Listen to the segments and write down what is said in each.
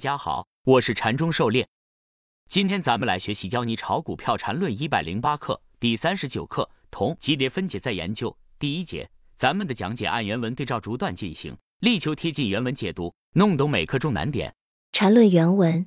大家好，我是禅中狩猎。今天咱们来学习教你炒股票禅论一百零八课第三十九课同级别分解再研究第一节。咱们的讲解按原文对照逐段进行，力求贴近原文解读，弄懂每课重难点。禅论原文：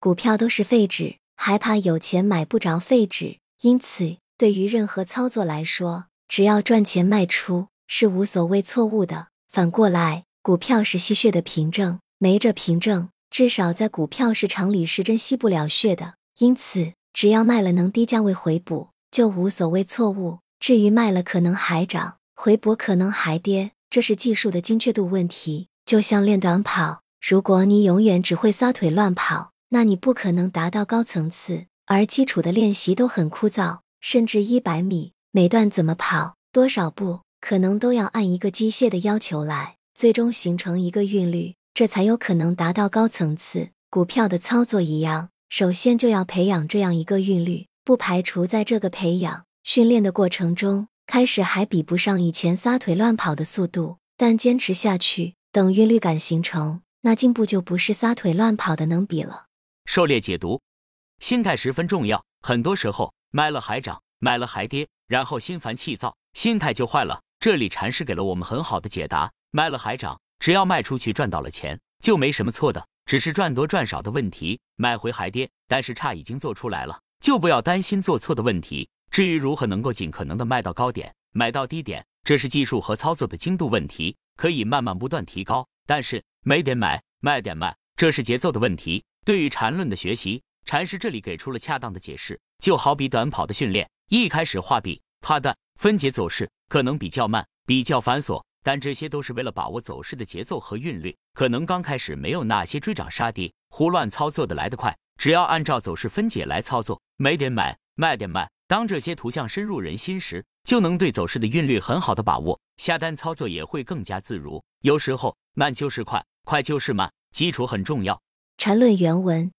股票都是废纸，还怕有钱买不着废纸。因此，对于任何操作来说，只要赚钱卖出是无所谓错误的。反过来，股票是吸血的凭证，没这凭证。至少在股票市场里是真吸不了血的，因此只要卖了能低价位回补，就无所谓错误。至于卖了可能还涨，回补可能还跌，这是技术的精确度问题。就像练短跑，如果你永远只会撒腿乱跑，那你不可能达到高层次。而基础的练习都很枯燥，甚至一百米每段怎么跑，多少步，可能都要按一个机械的要求来，最终形成一个韵律。这才有可能达到高层次。股票的操作一样，首先就要培养这样一个韵律，不排除在这个培养训练的过程中，开始还比不上以前撒腿乱跑的速度，但坚持下去，等韵律感形成，那进步就不是撒腿乱跑的能比了。狩猎解读，心态十分重要。很多时候买了还涨，买了还跌，然后心烦气躁，心态就坏了。这里禅师给了我们很好的解答：买了还涨。只要卖出去赚到了钱，就没什么错的，只是赚多赚少的问题。买回还跌，但是差已经做出来了，就不要担心做错的问题。至于如何能够尽可能的卖到高点，买到低点，这是技术和操作的精度问题，可以慢慢不断提高。但是买点买，卖点卖，这是节奏的问题。对于禅论的学习，禅师这里给出了恰当的解释，就好比短跑的训练，一开始画笔、画段、分解走势，可能比较慢，比较繁琐。但这些都是为了把握走势的节奏和韵律，可能刚开始没有那些追涨杀跌、胡乱操作的来得快。只要按照走势分解来操作，买点买，卖点卖。当这些图像深入人心时，就能对走势的韵律很好的把握，下单操作也会更加自如。有时候慢就是快，快就是慢，基础很重要。缠论原文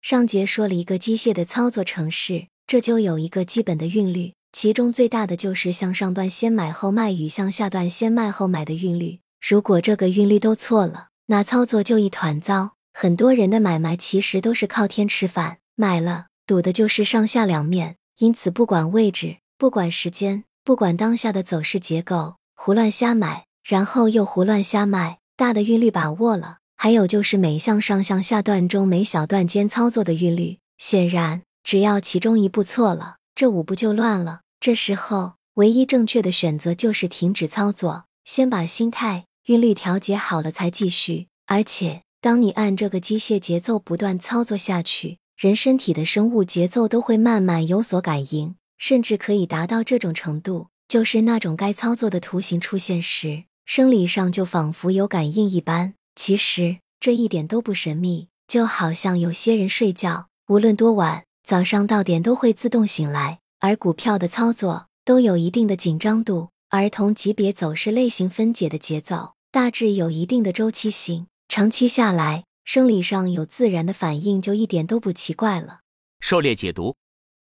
上节说了一个机械的操作程式，这就有一个基本的韵律。其中最大的就是向上段先买后卖与向下段先卖后买的韵律。如果这个韵律都错了，那操作就一团糟。很多人的买卖其实都是靠天吃饭，买了赌的就是上下两面。因此，不管位置，不管时间，不管当下的走势结构，胡乱瞎买，然后又胡乱瞎卖。大的韵律把握了，还有就是每向上向下段中每小段间操作的韵律。显然，只要其中一步错了，这五步就乱了。这时候，唯一正确的选择就是停止操作，先把心态韵律调节好了才继续。而且，当你按这个机械节奏不断操作下去，人身体的生物节奏都会慢慢有所感应，甚至可以达到这种程度，就是那种该操作的图形出现时，生理上就仿佛有感应一般。其实这一点都不神秘，就好像有些人睡觉，无论多晚，早上到点都会自动醒来。而股票的操作都有一定的紧张度，而同级别走势类型分解的节奏大致有一定的周期性，长期下来，生理上有自然的反应就一点都不奇怪了。狩猎解读，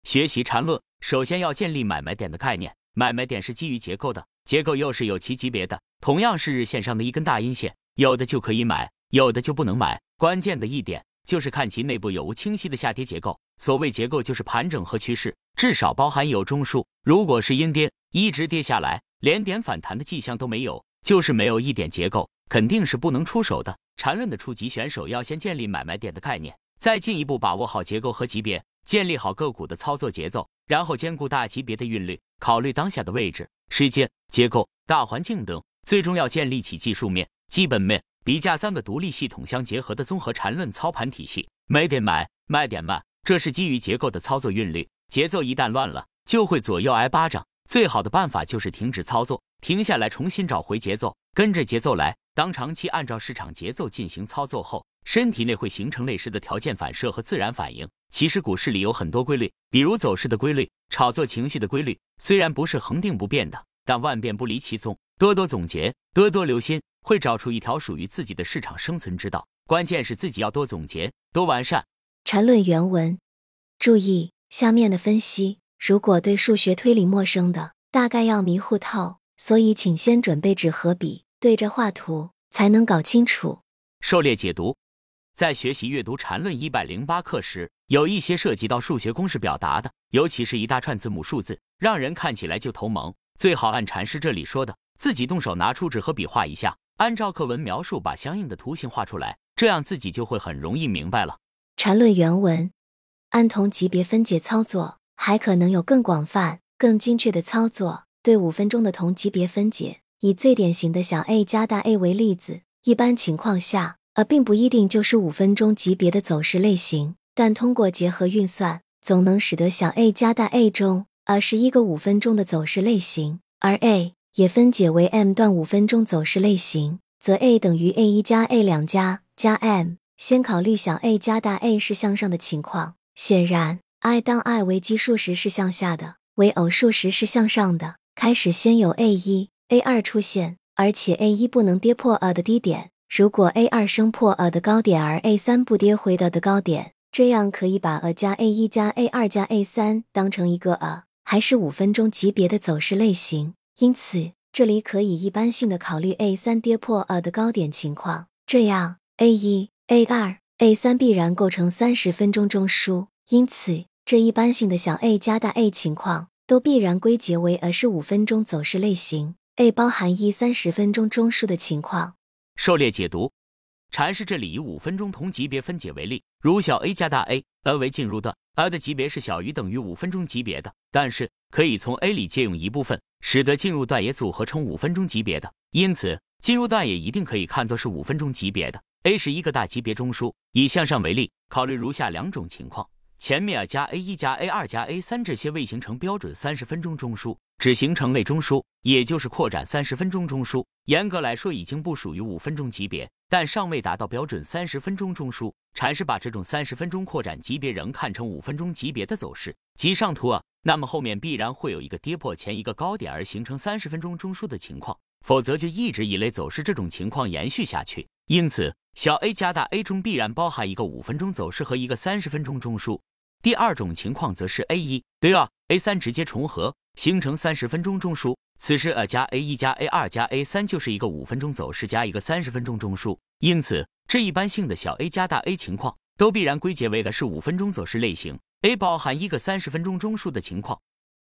学习缠论，首先要建立买卖点的概念。买卖点是基于结构的，结构又是有其级别的。同样是日线上的一根大阴线，有的就可以买，有的就不能买。关键的一点。就是看其内部有无清晰的下跌结构。所谓结构，就是盘整和趋势，至少包含有中枢。如果是阴跌，一直跌下来，连点反弹的迹象都没有，就是没有一点结构，肯定是不能出手的。缠论的初级选手要先建立买卖点的概念，再进一步把握好结构和级别，建立好个股的操作节奏，然后兼顾大级别的韵律，考虑当下的位置、时间、结构、大环境等，最终要建立起技术面、基本面。比价三个独立系统相结合的综合缠论操盘体系，买点买，卖点卖，这是基于结构的操作韵律。节奏一旦乱了，就会左右挨巴掌。最好的办法就是停止操作，停下来重新找回节奏，跟着节奏来。当长期按照市场节奏进行操作后，身体内会形成类似的条件反射和自然反应。其实股市里有很多规律，比如走势的规律、炒作情绪的规律，虽然不是恒定不变的，但万变不离其宗。多多总结，多多留心。会找出一条属于自己的市场生存之道，关键是自己要多总结、多完善。缠论原文，注意下面的分析，如果对数学推理陌生的，大概要迷糊透，所以请先准备纸和笔，对着画图，才能搞清楚。狩猎解读，在学习阅读缠论一百零八课时，有一些涉及到数学公式表达的，尤其是一大串字母数字，让人看起来就头蒙。最好按禅师这里说的，自己动手拿出纸和笔画一下，按照课文描述把相应的图形画出来，这样自己就会很容易明白了。缠论原文：按同级别分解操作，还可能有更广泛、更精确的操作。对五分钟的同级别分解，以最典型的小 a 加大 A 为例子，一般情况下，呃，并不一定就是五分钟级别的走势类型，但通过结合运算，总能使得小 a 加大 A 中，呃，是一个五分钟的走势类型，而 A 也分解为 m 段五分钟走势类型，则 A 等于 A 一加 A 两加加 m。先考虑小 a 加大 A 是向上的情况，显然，i 当 i 为奇数时是向下的，为偶数时是向上的。开始先有 a 一、a 二出现，而且 a 一不能跌破 a 的低点。如果 a 二升破 a 的高点，而 a 三不跌回到的高点，这样可以把 a 加 a 一加 a 二加 a 三当成一个 a，还是五分钟级别的走势类型。因此，这里可以一般性的考虑 a 三跌破 a 的高点情况，这样 a 一、a 二、a 三必然构成三十分钟中枢。因此，这一般性的小 a 加大 A 情况。都必然归结为而是五分钟走势类型。A 包含一三十分钟中枢的情况。狩猎解读，禅师这里以五分钟同级别分解为例，如小 a 加大 A，a 为进入段，a 的级别是小于等于五分钟级别的，但是可以从 A 里借用一部分，使得进入段也组合成五分钟级别的，因此进入段也一定可以看作是五分钟级别的。A 是一个大级别中枢。以向上为例，考虑如下两种情况。前面啊加 a 一加 a 二加 a 三这些未形成标准三十分钟中枢，只形成类中枢，也就是扩展三十分钟中枢。严格来说，已经不属于五分钟级别，但尚未达到标准三十分钟中枢。禅师把这种三十分钟扩展级别仍看成五分钟级别的走势，即上图啊，那么后面必然会有一个跌破前一个高点而形成三十分钟中枢的情况，否则就一直以类走势这种情况延续下去。因此，小 a 加大 A 中必然包含一个五分钟走势和一个三十分钟中枢。第二种情况则是 A 一对二 A 三直接重合，形成三十分钟中枢。此时 A 加 A 一加 A 二加 A 三就是一个五分钟走势加一个三十分钟中枢。因此，这一般性的小 a 加大 A 情况都必然归结为的是五分钟走势类型。A 包含一个三十分钟中枢的情况，